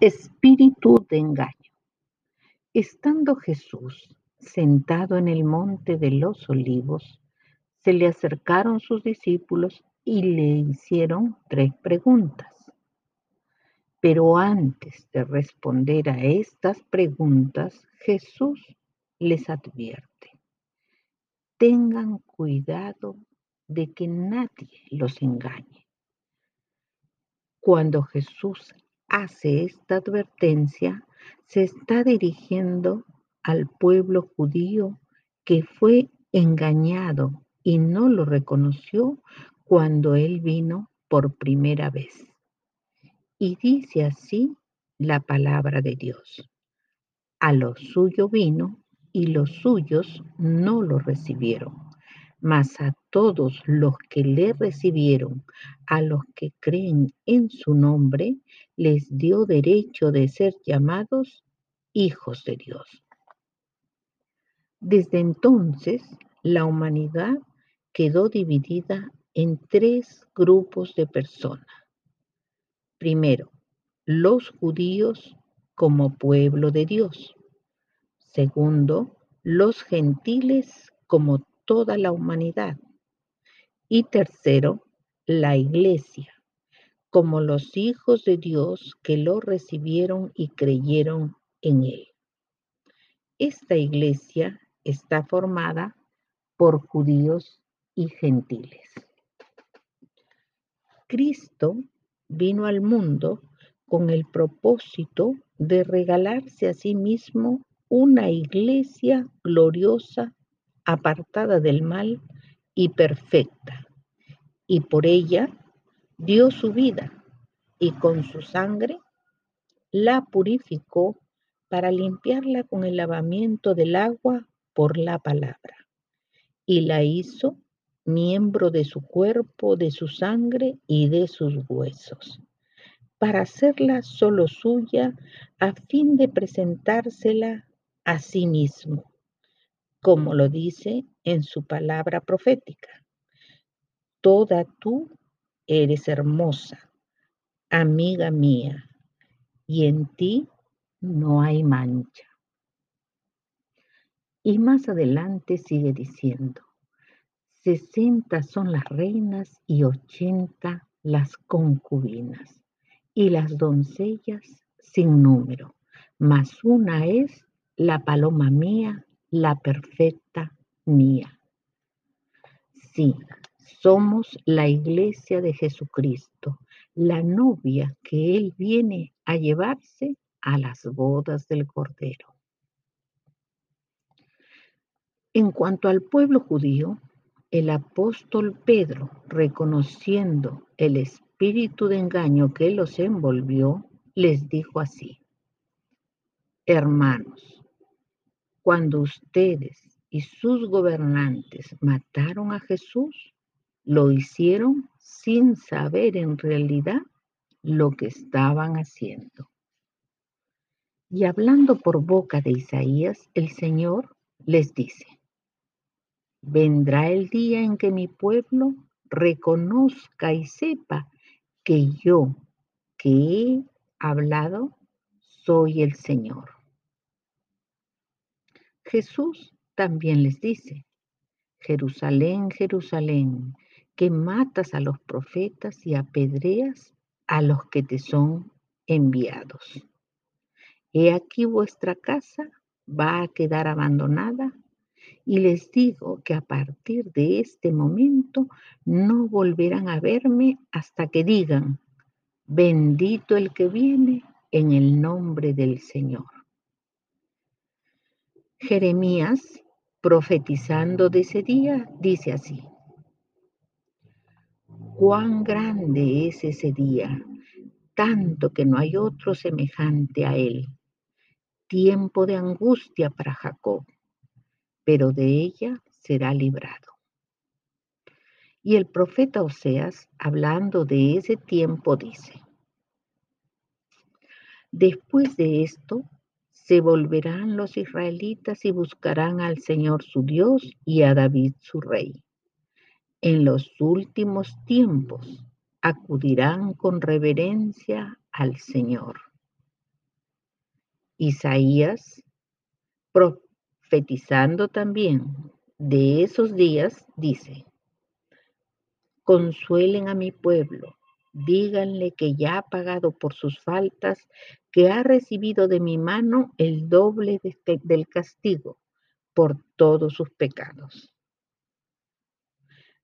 Espíritu de engaño. Estando Jesús sentado en el monte de los olivos, se le acercaron sus discípulos y le hicieron tres preguntas. Pero antes de responder a estas preguntas, Jesús les advierte, tengan cuidado de que nadie los engañe. Cuando Jesús hace esta advertencia, se está dirigiendo al pueblo judío que fue engañado y no lo reconoció cuando él vino por primera vez. Y dice así la palabra de Dios. A lo suyo vino y los suyos no lo recibieron mas a todos los que le recibieron, a los que creen en su nombre, les dio derecho de ser llamados hijos de Dios. Desde entonces, la humanidad quedó dividida en tres grupos de personas. Primero, los judíos como pueblo de Dios. Segundo, los gentiles como toda la humanidad. Y tercero, la iglesia, como los hijos de Dios que lo recibieron y creyeron en él. Esta iglesia está formada por judíos y gentiles. Cristo vino al mundo con el propósito de regalarse a sí mismo una iglesia gloriosa apartada del mal y perfecta, y por ella dio su vida y con su sangre la purificó para limpiarla con el lavamiento del agua por la palabra, y la hizo miembro de su cuerpo, de su sangre y de sus huesos, para hacerla solo suya a fin de presentársela a sí mismo como lo dice en su palabra profética. Toda tú eres hermosa, amiga mía, y en ti no hay mancha. Y más adelante sigue diciendo, sesenta son las reinas y ochenta las concubinas, y las doncellas sin número, mas una es la paloma mía la perfecta mía. Sí, somos la iglesia de Jesucristo, la novia que Él viene a llevarse a las bodas del Cordero. En cuanto al pueblo judío, el apóstol Pedro, reconociendo el espíritu de engaño que los envolvió, les dijo así, hermanos, cuando ustedes y sus gobernantes mataron a Jesús, lo hicieron sin saber en realidad lo que estaban haciendo. Y hablando por boca de Isaías, el Señor les dice, vendrá el día en que mi pueblo reconozca y sepa que yo que he hablado soy el Señor. Jesús también les dice, Jerusalén, Jerusalén, que matas a los profetas y apedreas a los que te son enviados. He aquí vuestra casa va a quedar abandonada y les digo que a partir de este momento no volverán a verme hasta que digan, bendito el que viene en el nombre del Señor. Jeremías, profetizando de ese día, dice así, cuán grande es ese día, tanto que no hay otro semejante a él. Tiempo de angustia para Jacob, pero de ella será librado. Y el profeta Oseas, hablando de ese tiempo, dice, después de esto se volverán los israelitas y buscarán al Señor su Dios y a David su rey. En los últimos tiempos acudirán con reverencia al Señor. Isaías, profetizando también de esos días, dice, consuelen a mi pueblo, díganle que ya ha pagado por sus faltas, que ha recibido de mi mano el doble del castigo por todos sus pecados.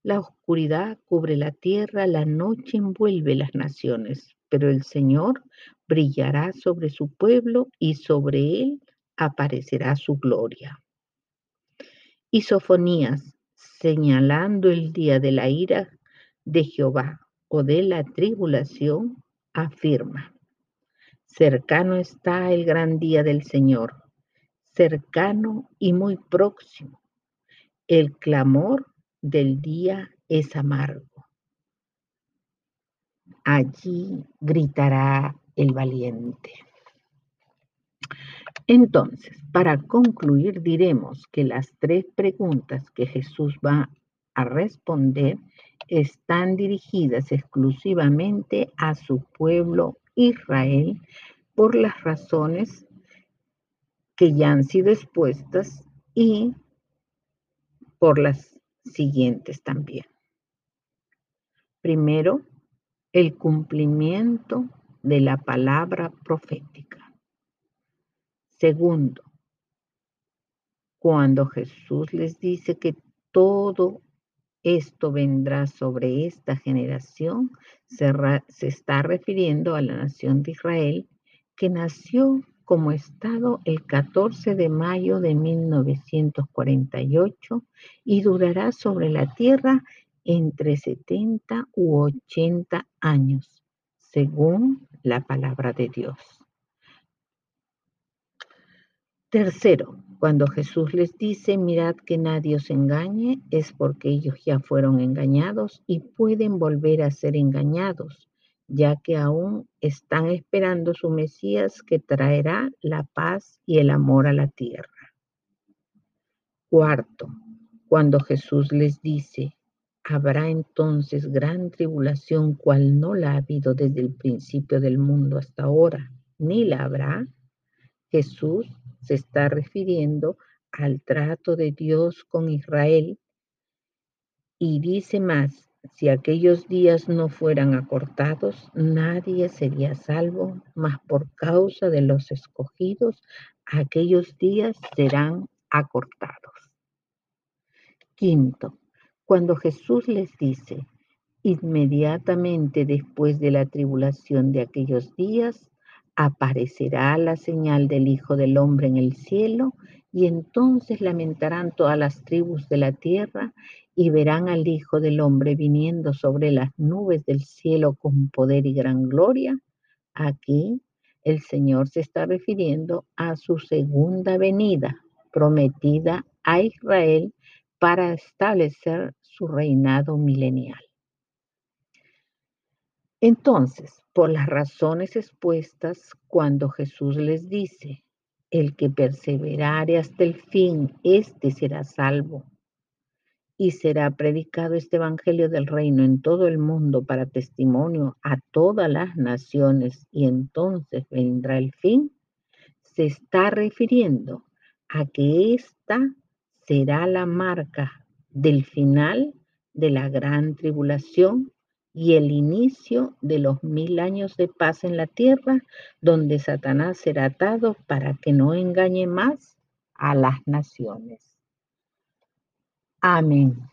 La oscuridad cubre la tierra, la noche envuelve las naciones, pero el Señor brillará sobre su pueblo y sobre él aparecerá su gloria. Y Sofonías, señalando el día de la ira de Jehová de la tribulación, afirma, cercano está el gran día del Señor, cercano y muy próximo. El clamor del día es amargo. Allí gritará el valiente. Entonces, para concluir, diremos que las tres preguntas que Jesús va a responder están dirigidas exclusivamente a su pueblo Israel por las razones que ya han sido expuestas y por las siguientes también. Primero, el cumplimiento de la palabra profética. Segundo, cuando Jesús les dice que todo esto vendrá sobre esta generación, se, está refiriendo a la nación de Israel que nació como Estado el 14 de mayo de 1948 y durará sobre la Tierra entre 70 u 80 años, según la palabra de Dios. Tercero, cuando Jesús les dice, mirad que nadie os engañe, es porque ellos ya fueron engañados y pueden volver a ser engañados ya que aún están esperando su Mesías que traerá la paz y el amor a la tierra. Cuarto, cuando Jesús les dice, habrá entonces gran tribulación cual no la ha habido desde el principio del mundo hasta ahora, ni la habrá, Jesús se está refiriendo al trato de Dios con Israel y dice más, si aquellos días no fueran acortados, nadie sería salvo, mas por causa de los escogidos, aquellos días serán acortados. Quinto, cuando Jesús les dice, inmediatamente después de la tribulación de aquellos días, aparecerá la señal del Hijo del Hombre en el cielo, y entonces lamentarán todas las tribus de la tierra y verán al Hijo del Hombre viniendo sobre las nubes del cielo con poder y gran gloria. Aquí el Señor se está refiriendo a su segunda venida prometida a Israel para establecer su reinado milenial. Entonces, por las razones expuestas, cuando Jesús les dice, el que perseverare hasta el fin, éste será salvo y será predicado este Evangelio del Reino en todo el mundo para testimonio a todas las naciones y entonces vendrá el fin, se está refiriendo a que esta será la marca del final de la gran tribulación y el inicio de los mil años de paz en la tierra, donde Satanás será atado para que no engañe más a las naciones. Amén.